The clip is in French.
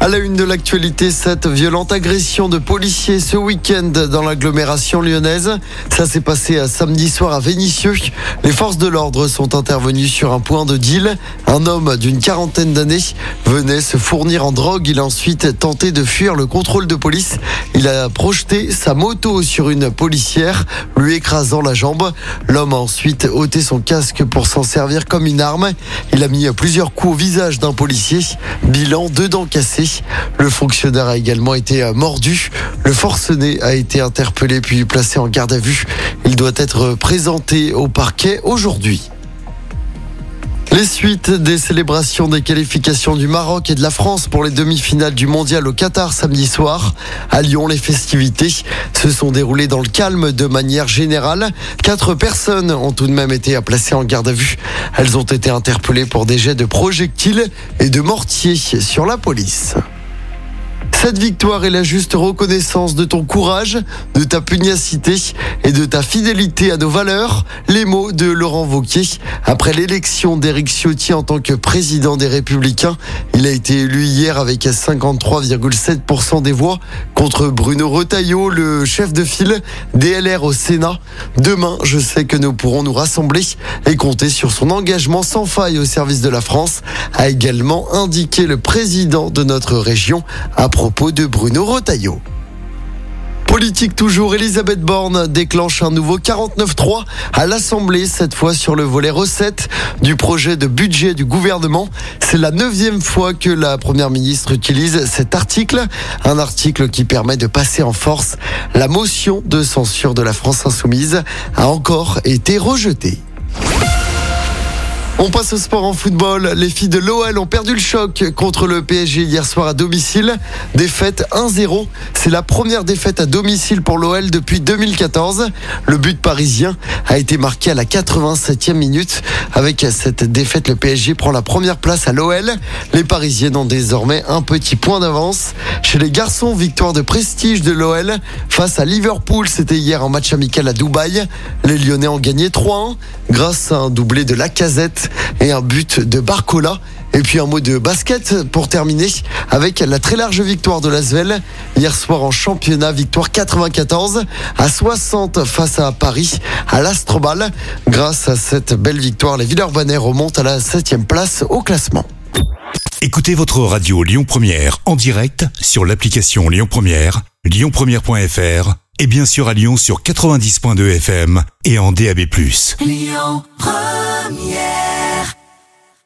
À la une de l'actualité, cette violente agression de policiers ce week-end dans l'agglomération lyonnaise. Ça s'est passé à samedi soir à Vénissieux. Les forces de l'ordre sont intervenues sur un point de deal. Un homme d'une quarantaine d'années venait se fournir en drogue. Il a ensuite tenté de fuir le contrôle de police. Il a projeté sa moto sur une policière, lui écrasant la jambe. L'homme a ensuite ôté son casque pour s'en servir comme une arme. Il a mis plusieurs coups au visage d'un policier. Bilan, deux dents cassées. Le fonctionnaire a également été euh, mordu. Le forcené a été interpellé puis placé en garde à vue. Il doit être présenté au parquet aujourd'hui. Les suites des célébrations des qualifications du Maroc et de la France pour les demi-finales du mondial au Qatar samedi soir. À Lyon, les festivités se sont déroulées dans le calme de manière générale. Quatre personnes ont tout de même été placées en garde à vue. Elles ont été interpellées pour des jets de projectiles et de mortiers sur la police. Cette victoire est la juste reconnaissance de ton courage, de ta pugnacité et de ta fidélité à nos valeurs. Les mots de Laurent Vauquier après l'élection d'Éric Ciotti en tant que président des Républicains. Il a été élu hier avec 53,7% des voix contre Bruno Retailleau, le chef de file DLR au Sénat. Demain, je sais que nous pourrons nous rassembler et compter sur son engagement sans faille au service de la France, a également indiqué le président de notre région de Bruno Retailleau. Politique toujours, Elisabeth Borne déclenche un nouveau 49-3 à l'Assemblée, cette fois sur le volet recette du projet de budget du gouvernement. C'est la neuvième fois que la Première ministre utilise cet article, un article qui permet de passer en force. La motion de censure de la France insoumise a encore été rejetée. On passe au sport en football. Les filles de l'OL ont perdu le choc contre le PSG hier soir à domicile. Défaite 1-0. C'est la première défaite à domicile pour l'OL depuis 2014. Le but parisien a été marqué à la 87e minute. Avec cette défaite, le PSG prend la première place à l'OL. Les Parisiennes ont désormais un petit point d'avance. Chez les garçons, victoire de prestige de l'OL face à Liverpool. C'était hier en match amical à Dubaï. Les Lyonnais ont gagné 3-1 grâce à un doublé de la casette et un but de Barcola. Et puis un mot de basket pour terminer avec la très large victoire de l'Asvel hier soir en championnat, victoire 94 à 60 face à Paris à l'Astrobal. Grâce à cette belle victoire, les Villeurbanais remontent à la 7 place au classement. Écoutez votre radio Lyon Première en direct sur l'application Lyon Première, lyonpremière.fr et bien sûr à Lyon sur 90.2 FM et en DAB+. Lyon Première